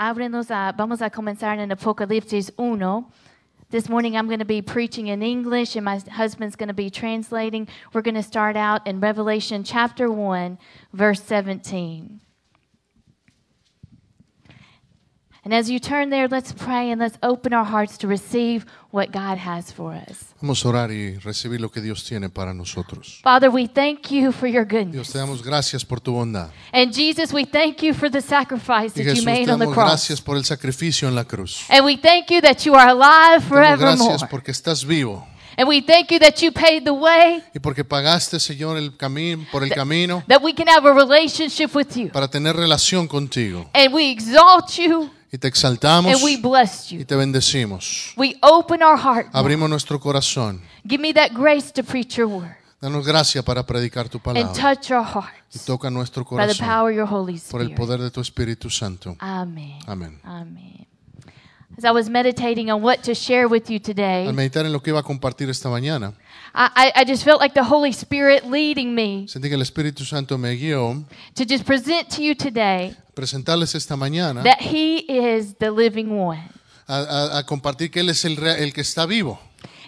Ábrenos a, vamos a comenzar en Apocalipsis 1. This morning I'm going to be preaching in English and my husband's going to be translating. We're going to start out in Revelation chapter 1, verse 17. And as you turn there, let's pray and let's open our hearts to receive what God has for us. Vamos a orar y recibir lo que Dios tiene para nosotros. Father, we thank you for your Dios, goodness. te damos gracias por tu bondad. And Jesus, we thank you for the sacrifice Y that you Jesús, te made on the damos cross. gracias por el sacrificio en la cruz. And we thank you that you are alive Te damos forevermore. gracias porque estás vivo And we thank you that you paid the way y porque pagaste, Señor, el camino por el camino that we can have a relationship with you. para tener relación contigo. And we exalt you Y te exaltamos and we bless y you. te bendecimos. We open our heart. Abrimos nuestro corazón. Give me that grace to preach your word Danos gracia para predicar tu and palabra. touch our Y hearts toca nuestro by the corazón power of your Holy por el Spirit. poder de tu Espíritu Santo. Amen. Amén. Amen. As I was meditating on what to share with you today, Al meditar en lo que iba a compartir esta mañana, I, I just felt like the Holy Spirit leading me sentí que el Espíritu Santo me guió to just present to you today a presentarles esta mañana that He is the living one. a, a- a compartir que Él es el, el que está vivo.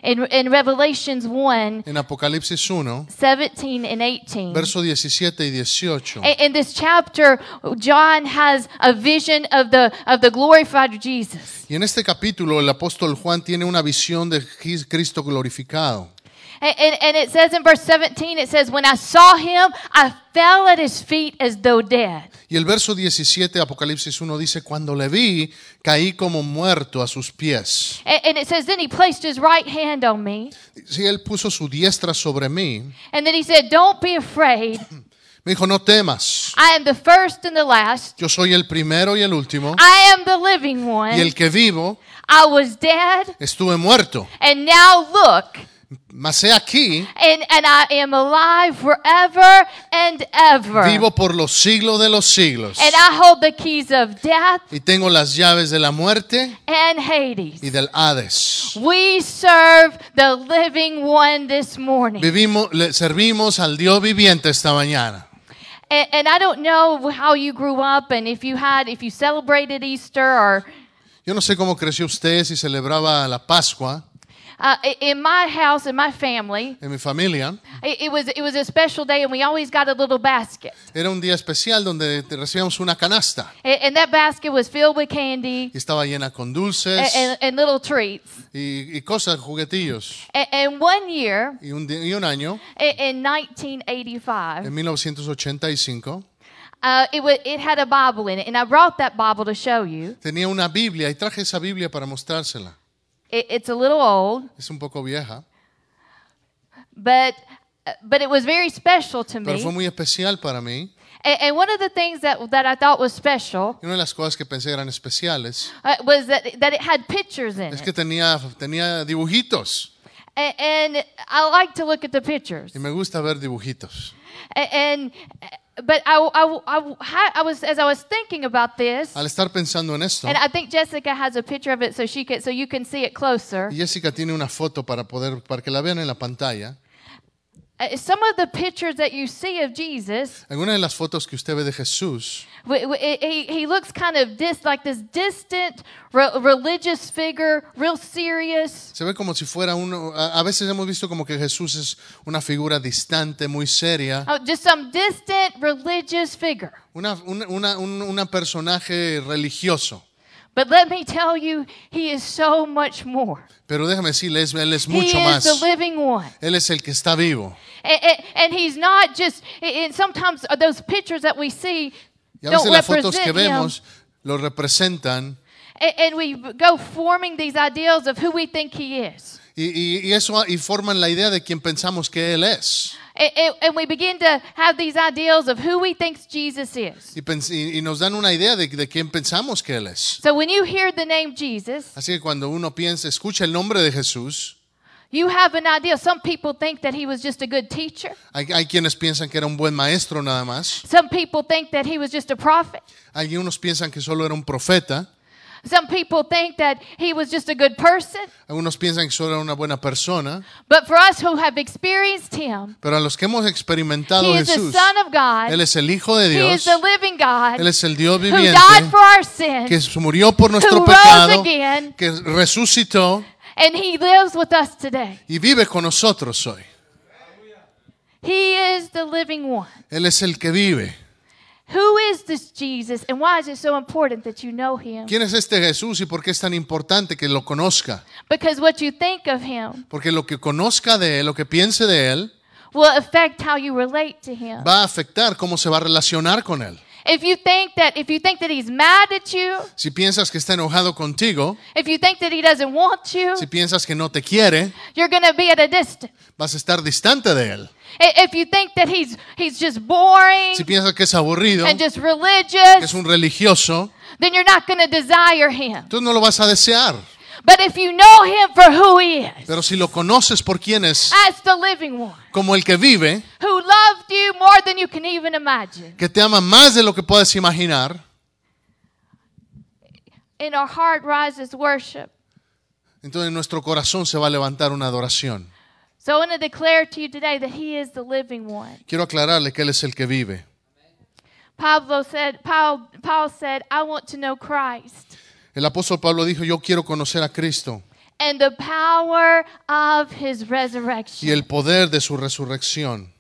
In, in Revelations 1, En Apocalipsis 1, 17 and 18. verso 17 y 18. In in this chapter, John has a vision of the, of the glorified Jesus. Y en este capítulo el apóstol Juan tiene una visión de Cristo glorificado. And, and, and it says in verse 17, it says, When I saw him, I fell at his feet as though dead. Y el verso 17 de Apocalipsis 1 dice, cuando le vi, caí como muerto a sus pies. And, and it says, Then he placed his right hand on me. Si él puso su diestra sobre mí, And then he said, Don't be afraid. me dijo, no temas, I am the first and the last. yo soy el primero y el último, I am the living y one. el que vivo, I was dead. estuve muerto. And now look. Mas aquí, And, and I am alive forever and ever. vivo por los siglos de los siglos. And I hold the keys of death Y tengo las llaves de la muerte and Hades. y del Hades. We serve the living one this morning. Vivimos, le servimos al Dios viviente esta mañana. And, and I don't know how you grew up and if you had, if you celebrated Easter or Yo no sé cómo creció usted, si celebraba la Pascua uh, in my house, in my family, en mi familia. it, it was it was a special day and we always got a little basket. Era un día especial donde recibíamos una canasta And, and that basket was filled with candy y estaba llena con and, dulces and, and little treats. y, y cosas, juguetillos. And, and one year, Y un, di- y un año, in 1985, en 1985, uh, it, was, it had a Bible in it. And I brought that Bible to show you. tenía una Biblia y traje esa Biblia para mostrársela. It, it's a little old, Es un poco vieja, but, but it was very special to pero fue me. muy especial para mí. And, and one of the things that, that I thought was special Y una de las cosas que pensé eran especiales uh, was that, that it had pictures in es que it. tenía, tenía dibujitos. And, and I like to look at the pictures. Y me gusta ver dibujitos. And, and but I, I, I, I was as I was thinking about this, Al estar pensando en esto, and I think Jessica has a picture of it so she can so you can see it closer. Jessica tiene una foto para poder para que la vean en la pantalla. Uh, some of the pictures that you see of Jesus, Algunas de las fotos que usted ve de Jesús, he, he looks kind of like this distant re- religious figure, real serious. se ve como si fuera uno. A a veces hemos visto como que Jesús es una figura distante, muy seria, Oh, just some distant religious figure. una, una, una- un una personaje religioso. But let me tell you, he is so much more. Pero déjame decirle, él es He mucho is más. the living one. Él es el que está vivo. And, and, and he's not just, and sometimes those pictures that we see Y a don't veces las fotos que him. vemos lo representan And, and we go forming these ideals of who we think he is. y, y- y eso y forman la idea de quien pensamos que Él es. And, and- we begin to have these ideals of who we think Jesus is. Y, y- y nos dan una idea de, de quién pensamos que Él es. So when you hear the name Jesus, Así que cuando uno piensa, escucha el nombre de Jesús, you have an idea. Some people think that he was just a good teacher. hay, hay quienes piensan que era un buen maestro nada más. Some people think that he was just a prophet. Algunos piensan que solo era un profeta. Some people think that he was just a good person, Algunos piensan que solo era una buena persona, but for us who have experienced him, pero a los que hemos experimentado he is the Son of God. Él es el Hijo de He is Dios, the living God Él es el Dios who viviente, died for our sins, que murió por nuestro who rose pecado, again, que resucitó and he lives with us today. y vive con nosotros hoy. He is the living one. Él es el que vive. Who is this Jesus, and why is it so important that you know him? ¿Quién es este Jesús y por qué es tan importante que lo conozca? Because what you think of him Porque lo que conozca de Él, lo que piense de Él, will affect how you relate to him. va a afectar cómo se va a relacionar con Él. If you think that if you think that he's mad at you, Si piensas que está enojado contigo, if you think that he doesn't want you, si piensas que no te quiere, you're going to be at a distance. vas a estar distante de Él. If you think that he's he's just boring Si piensas que es aburrido, and just que religious, es un religioso, then you're not going to desire him. tú no lo vas a desear. But if you know him for who he is, Pero si lo conoces por quién es, as the living one, como el que vive, who loved you more than you can even imagine, que te ama más de lo que puedes imaginar, in our heart rises worship. entonces en nuestro corazón se va a levantar una adoración. So I want to declare to you today that he is the living one. Quiero aclararle que Él es el que vive. Pablo said, Paul, Paul said, I want to know Christ El apóstol Pablo dijo, yo quiero conocer a Cristo and the power of his y resurrection. el poder de su resurrección.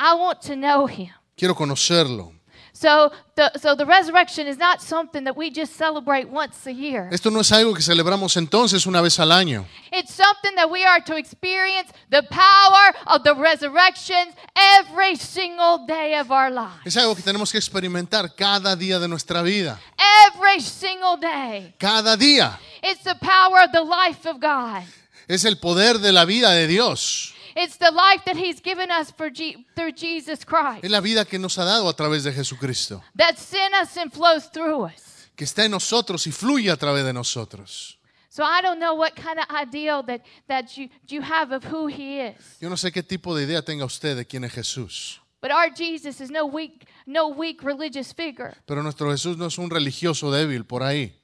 I want to know him. Quiero conocerlo. So the, so the resurrection is not something that we just celebrate once a year. Esto no es algo que celebramos entonces una vez al año. It's something that we are to experience the power of the resurrection every single day of our lives. Es algo que tenemos que experimentar cada día de nuestra vida. Every single day. Cada día. It's the power of the life of God. Es el poder de la vida de Dios. It's the life that He's given us for Je- through Jesus Christ. Es la vida que nos ha dado a través de Jesucristo. That's in us and flows through us. Que está en nosotros y fluye a través de nosotros. So I don't know what kind of ideal that, that you, you have of who He is. Yo no sé qué tipo de idea tenga usted de quién es Jesús. But our Jesus is no weak, no weak religious figure. Pero nuestro Jesús no es un religioso débil por ahí.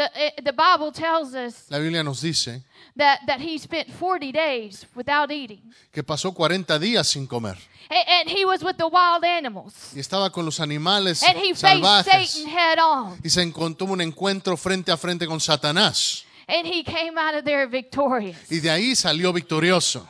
The, the Bible tells us La Biblia nos dice that, that He spent 40 days without eating. que pasó 40 días sin comer. And, and He was with the wild animals. Y estaba con los animales And He faced salvajes. Satan head on. Y se encontró un encuentro frente a frente con Satanás. And He came out of there victorious. Y de ahí salió victorioso.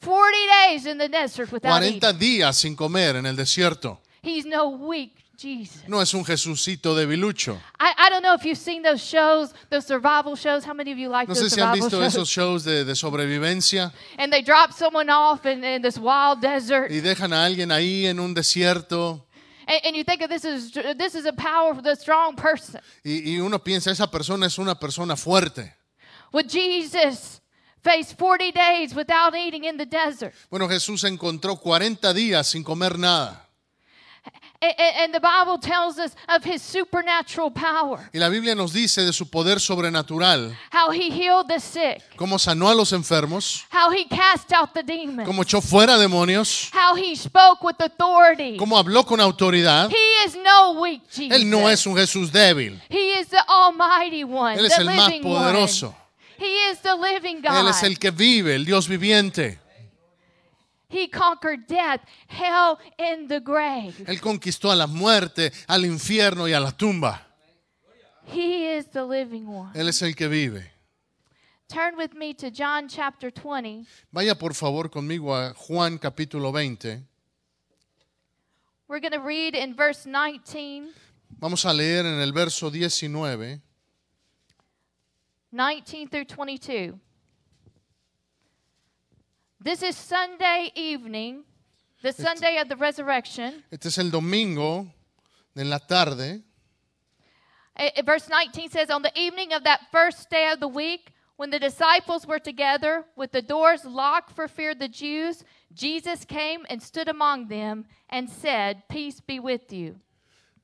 40 days in the desert without 40 eating. días sin comer en el desierto. He's no weak Jesus. No es un Jesucito debilucho. I, I don't know if you've seen those shows, those survival shows. How many of you like No those sé si han visto shows? esos shows de, de sobrevivencia And they drop someone off in, in this wild desert. y dejan a alguien ahí en un desierto And, and you think of this as this is a powerful, the strong person. y, uno piensa, esa persona es una persona fuerte. Would Jesus face 40 days without eating in the desert? Bueno, Jesús encontró 40 días sin comer nada. Y la Biblia nos dice de su poder sobrenatural, how he healed the sick, cómo sanó a los enfermos, how he cast out the demons, cómo echó fuera demonios, how he spoke with authority. cómo habló con autoridad. He is no weak Jesus. Él no es un Jesús débil, He is the Almighty One, Él es the el más poderoso. one. He is the living God. Él es el que vive, el Dios viviente. He conquered death, hell, and the grave. Él conquistó a la muerte, al infierno y a la tumba. He is the living one. Él es el que vive. Turn with me to John chapter 20. Vaya por favor conmigo a Juan capítulo 20. We're going to read in verse 19, Vamos a leer en el verso 19 19 through 22. This is Sunday evening, the Sunday of the resurrection. Este es el domingo en la tarde. Eh, eh, Verse 19 says, On the evening of that first day of the week, when the disciples were together with the doors locked for fear of the Jews, Jesus came and stood among them and said, Peace be with you.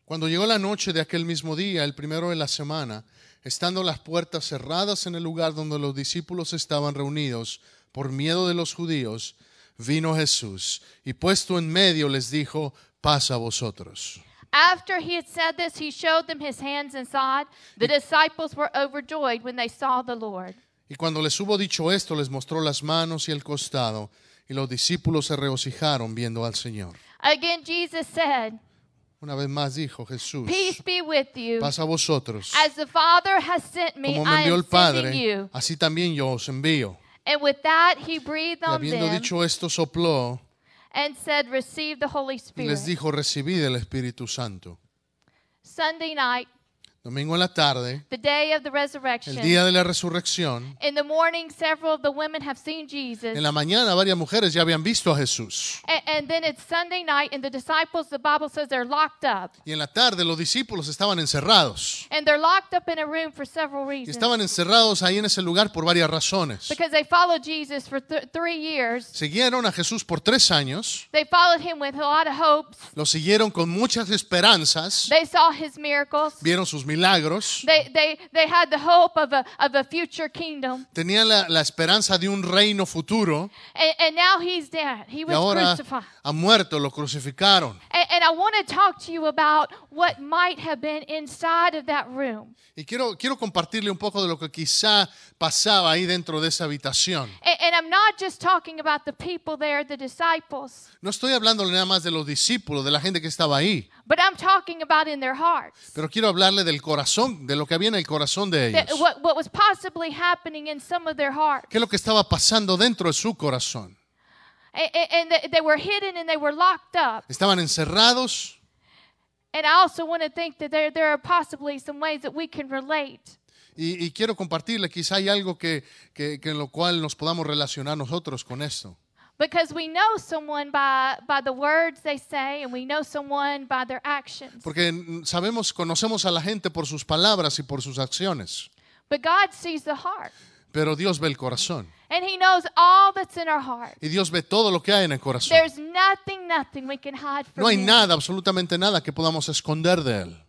Cuando llegó la noche de aquel mismo día, el primero de la semana, estando las puertas cerradas en el lugar donde los discípulos estaban reunidos por miedo de los judíos, vino Jesús y puesto en medio les dijo, paz a vosotros. After he had said this, he showed them his hands and side. The disciples were overjoyed when they saw the Lord. Y cuando les hubo dicho esto, les mostró las manos y el costado, y los discípulos se regocijaron viendo al Señor. Again, Jesus said, Una vez más dijo Jesús, Peace be with you. paz a vosotros. As the Father has sent me, Como me I envió el Padre, you. así también yo os envío. And with that, he breathed on habiendo them dicho esto, sopló and said, Receive the Holy y Spirit. les dijo, recibid el Espíritu Santo. Sunday night, Domingo en la tarde, the day of the resurrection. el día de la resurrección, In the morning, several of the women have seen Jesus. en la mañana varias mujeres ya habían visto a Jesús. And, and then it's Sunday night, and the disciples, the Bible says they're locked up. Y en la tarde los discípulos estaban encerrados. And they're locked up in a room for several Y reasons. estaban encerrados ahí en ese lugar por varias razones. Because they followed Jesus for th- three years. Siguieron a Jesús por tres años. They followed him with a lot of hopes. Lo siguieron con muchas esperanzas. They saw his miracles. Vieron sus milagros. They, they, they had the hope of a, of a future kingdom. Tenían la, la esperanza de un reino futuro. And, and now he's dead. He Y was ahora crucified. ha muerto, lo crucificaron. And, and I want to talk to you about what might have been inside of that room. Y quiero, quiero compartirle un poco de lo que quizá pasaba ahí dentro de esa habitación. And, and I'm not just talking about the people there, the disciples, No estoy hablándole nada más de los discípulos, de la gente que estaba ahí, but I'm talking about in their hearts. pero quiero hablarle del corazón, de lo que había en el corazón de That ellos. what, what was possibly happening in some of their hearts. ¿Qué es lo que estaba pasando dentro de su corazón? And, and- they were hidden and they were locked up. Estaban encerrados And I also want to think that there, there are possibly some ways that we can relate. y, y quiero compartirle, quizá hay algo que, que, que en lo cual nos podamos relacionar nosotros con esto. Because we know someone by, by the words they say, and we know someone by their actions. Porque sabemos, conocemos a la gente por sus palabras y por sus acciones, But God sees the heart, pero Dios ve el corazón. and He knows all that's in our heart. Y Dios ve todo lo que hay en el corazón. There's nothing, nothing we can hide from No hay Him. nada, absolutamente nada que podamos esconder de Él.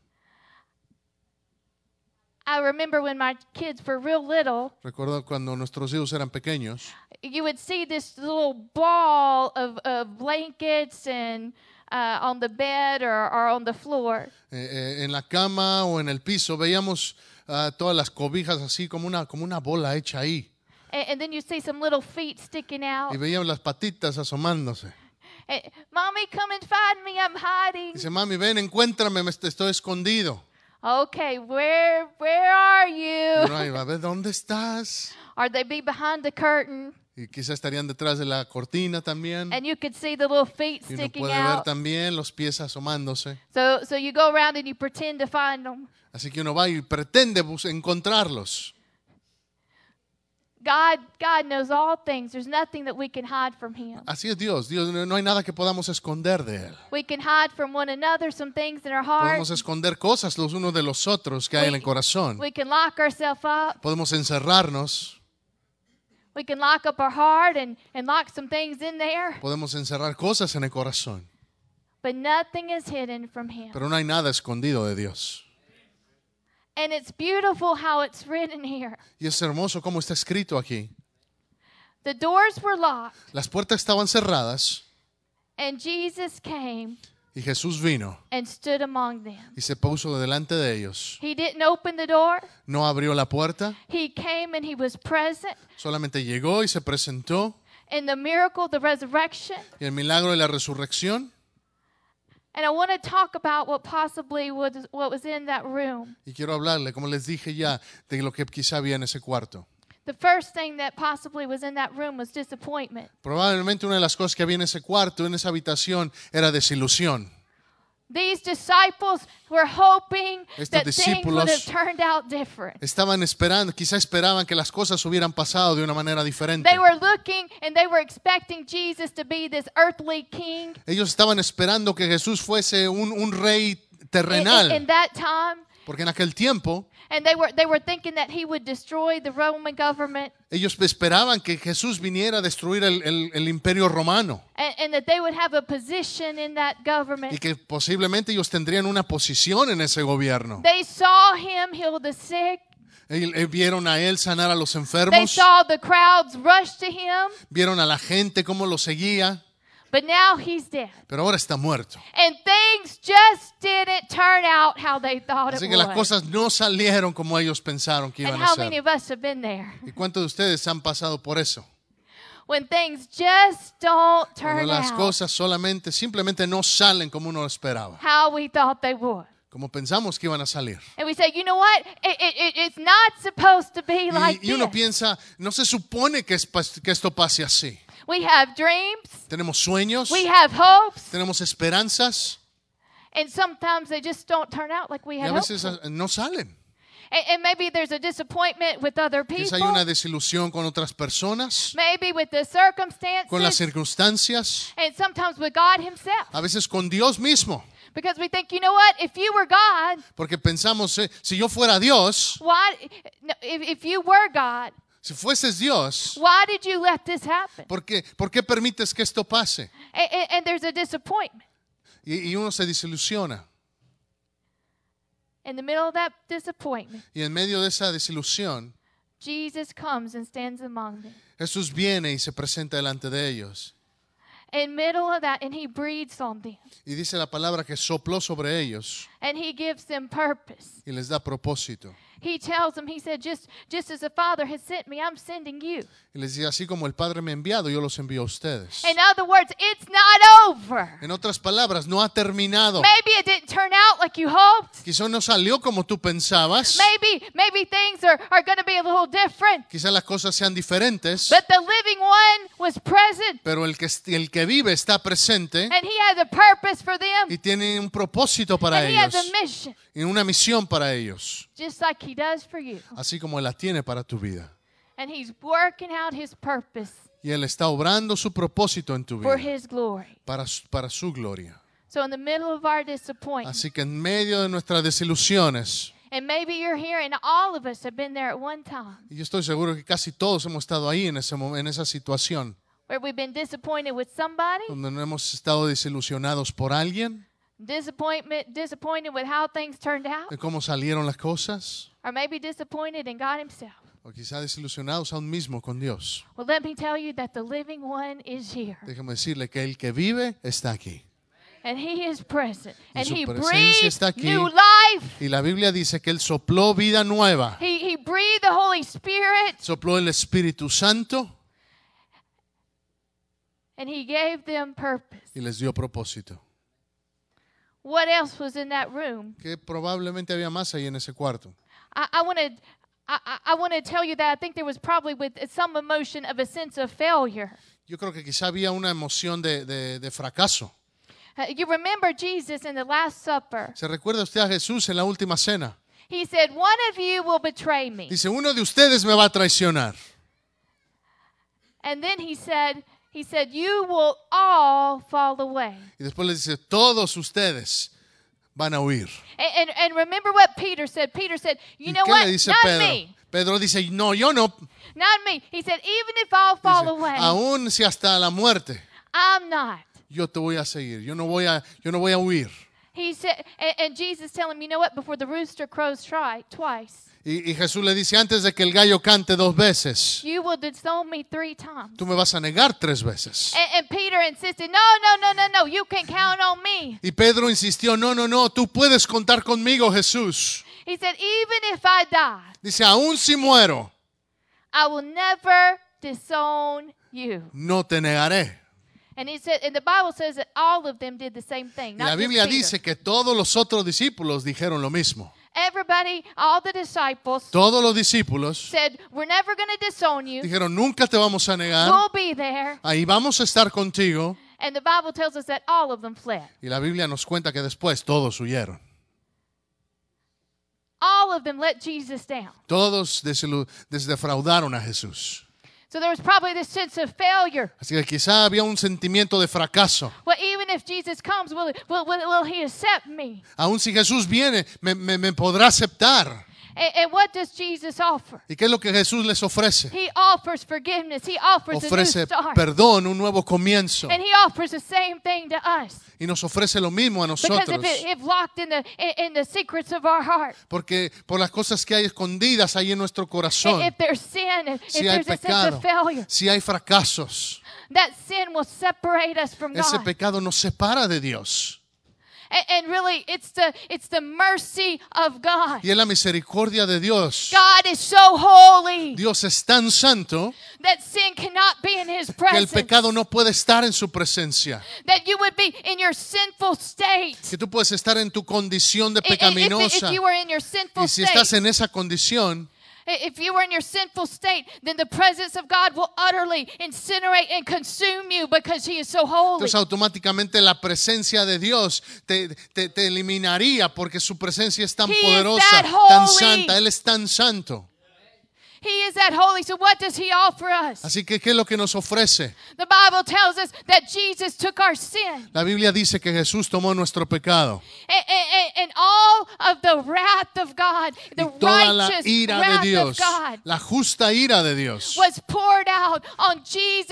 I remember when my kids were real little, Recuerdo cuando nuestros hijos eran pequeños, you would see this little ball of, of blankets and uh, on the bed or, or on the floor. eh, eh, en la cama o en el piso, veíamos ah, todas las cobijas así como una, como una bola hecha ahí. And, and then you see some little feet sticking out. Y veíamos las patitas asomándose. Eh, Mommy, come and find me. I'm hiding. Dice, mami, ven, encuéntrame, me est- estoy escondido. Okay, where where are you? va a ver, ¿dónde estás? Or they be behind the curtain, Y quizás estarían detrás de la cortina también. and you could see the little feet Y uno sticking puede ver out. también los pies asomándose. So so you go around and you pretend to find them. Así que uno va y pretende bus- encontrarlos. God God knows all things. There's nothing that we can hide from Him. Así es Dios. Dios no no hay nada que podamos esconder de Él. We can hide from one another some things in our heart. Podemos esconder cosas los unos de los otros que hay en el corazón. We can lock ourselves up. Podemos encerrarnos. We can lock up our heart and, and lock some things in there. Podemos encerrar cosas en el corazón. But nothing is hidden from Him. Pero no hay nada escondido de Dios. And it's beautiful how it's written here. Y es hermoso como está escrito aquí. The doors were locked, Las puertas estaban cerradas and Jesus came y Jesús vino and stood among them. y se puso delante de ellos. He didn't open the door. No abrió la puerta, He came and he was present solamente llegó y se presentó. in the miracle, the resurrection. Y el milagro de la resurrección. And I want to talk about what possibly was what was in that room. Y quiero hablarle, como les dije ya, de lo que quizá había en ese cuarto. The first thing that possibly was in that room was disappointment. Probablemente una de las cosas que había en ese cuarto, en esa habitación, era desilusión. These disciples were hoping Estos that things would have discípulos- turned out different. Estaban esperando, quizá esperaban que las cosas hubieran pasado de una manera diferente. They were looking and they were expecting Jesus to be this earthly king. Ellos estaban esperando que Jesús fuese un, un rey in, in- in terrenal, that time. Porque en aquel tiempo And they were they were thinking that he would destroy the Roman government ellos esperaban que Jesús viniera a destruir el, el- el imperio romano and, and that they would have a position in that government. y que posiblemente ellos tendrían una posición en ese gobierno. They saw him heal the sick. Eh, Vieron a él sanar a los They enfermos, saw the crowds rush to him. vieron a la gente cómo lo seguía, But now he's dead. pero ahora está muerto. And things just didn't turn out how they thought Así it que las cosas no salieron como ellos pensaron que And iban a how many ser. of us have been there? ¿Y cuántos de ustedes han pasado por eso? When things just don't Cuando turn las out cosas solamente, simplemente no salen como uno esperaba, how we thought they would. como pensamos que iban a salir. And we say, you know what? It, it, it- it's not supposed to be like Y, uno piensa, no se supone que, es que esto pase así. We have dreams, Tenemos sueños, we have hopes, tenemos esperanzas and sometimes they just don't turn out like we y had a veces for. eh, no salen. And, and maybe there's a disappointment with other Quizá hay people, una desilusión con otras personas, maybe with the circumstances. con las circunstancias, and sometimes with God Himself. a veces con Dios mismo. Because we think, you know what? If you were God, Porque pensamos, eh, si yo fuera Dios, why? no, If, if you were God, si fueses Dios, why did you let this happen? ¿por qué, por qué permites que esto pase? And, and, and there's a disappointment. Y, y uno se desilusiona. In the middle of that disappointment, Y en medio de esa desilusión, Jesus comes and stands among them. Jesús viene y se presenta delante de ellos. In middle of that, and He breathes on them, Y dice la palabra que sopló sobre ellos and He gives them purpose. y les da propósito. He tells them, He said, just just as the Father has sent me, I'm sending you. Y les dice, así como el Padre me ha enviado, yo los envío a ustedes. In other words, it's not over. En otras palabras, no ha terminado. Maybe it didn't turn out like you hoped. Quizá no salió como tú pensabas. Maybe maybe things are, are going to be a little different. Quizá las cosas sean diferentes. But the living one was present, Pero el que, el que vive está presente and he has a purpose for them, y tiene un propósito para and he has ellos. a mission, Y una misión para ellos. Just like he does for you. Así como Él la tiene para tu vida. And he's working out his purpose Y Él está obrando su propósito en tu for vida. his glory. Para, su- para su gloria. So in the middle of our disappointment, Así que en medio de nuestras desilusiones, and maybe you're here, and all of us have been there at one time, y yo estoy seguro que casi todos hemos estado ahí en, ese, mo- en esa situación, where we've been disappointed with somebody, donde no hemos estado desilusionados por alguien, disappointment, disappointed with how things turned out, de cómo salieron las cosas, or maybe disappointed in God Himself. o quizá desilusionados aún mismo con Dios. Well, let me tell you that the living one is here, Déjame decirle que el que vive está aquí. and He is present, and He está aquí. new life. Y la Biblia dice que Él sopló vida nueva, He, he breathed the Holy Spirit, sopló el Espíritu Santo and He gave them purpose. y les dio propósito. What else was in that room? Que probablemente había más ahí en ese cuarto. I, I want to. I, I- want to tell you that I think there was probably with some emotion of a sense of failure. Yo creo que quizá había una emoción de, de- de fracaso. Uh, You remember Jesus in the Last Supper. ¿Se recuerda usted a Jesús en la última cena? He said, One of you will betray me. Dice, uno de ustedes me va a traicionar. And then he said, He said, You will all fall away. Y después le dice, todos ustedes van a huir. And, and, and remember what Peter said. Peter said, You ¿Y know qué what? le dice Not Pedro? me. Pedro dice, no, yo no. Not me. He said, Even if I'll fall Dice, away, aún si hasta la muerte, I'm not. yo te voy a seguir. Yo no voy a, yo no voy a huir. He said, and, and Jesus telling him, You know what? Before the rooster crows try, twice, Y, y Jesús le dice, antes de que el gallo cante dos veces, you will disown me three times. tú me vas a negar tres veces. And, and Peter insisted, No, no, no, no, no. You can count on me. Y Pedro insistió, no, no, no, tú puedes contar conmigo, Jesús. He said, Even if I die, Dice, aún si muero, I will never disown you. no te negaré. And he said, and the Bible says that all of them did the same thing. Y Not la Biblia dice que todos los otros discípulos dijeron lo mismo. Everybody, all the disciples Todos los discípulos said, We're never going to disown you. dijeron, nunca te vamos a negar, We'll be there. ahí vamos a estar contigo. And the Bible tells us that all of them fled. Y la Biblia nos cuenta que después todos huyeron. All of them let Jesus down. Todos desilu- desdefraudaron a Jesús. So there was probably this sense of failure. Así que quizá había un sentimiento de fracaso. Well, even if Jesus comes, will, will, will, will he accept me? Aún si Jesús viene, me, me- me podrá aceptar. And, and what does Jesus offer? ¿Y qué es lo que Jesús les ofrece? He offers forgiveness. He offers a Ofrece new start. perdón, un nuevo comienzo. And he offers the same thing to us. Y nos ofrece lo mismo a Because nosotros. if, it, if locked in the in, in the secrets of our heart, Porque por las cosas que hay escondidas ahí en nuestro corazón, if there's sin, if, si if hay there's a sense pecado, of failure, si hay fracasos, that sin will separate us from Ese God. pecado nos separa de Dios. And, really, it's the it's the mercy of God. Y es la misericordia de Dios. God is so holy Dios es tan santo that sin cannot be in His que el presence. pecado no puede estar en su presencia. That you would be in your sinful state. Que tú puedes estar en tu condición de i- If, pecaminosa. if you were in your sinful Y si estás en esa condición, If you were in your sinful state, then the presence of God will utterly incinerate and consume you because He is so holy. entonces automáticamente la presencia de Dios te, te- te eliminaría porque su presencia es tan He poderosa, tan santa. Él es tan santo. He is that holy. So what does He offer us? Así que, ¿qué es lo que nos ofrece? The Bible tells us that Jesus took our sin La Biblia dice que Jesús tomó nuestro pecado and, and- and all of the wrath of God, the y toda la righteous ira wrath de Dios, of God la justa ira de Dios. was poured out on Jesus.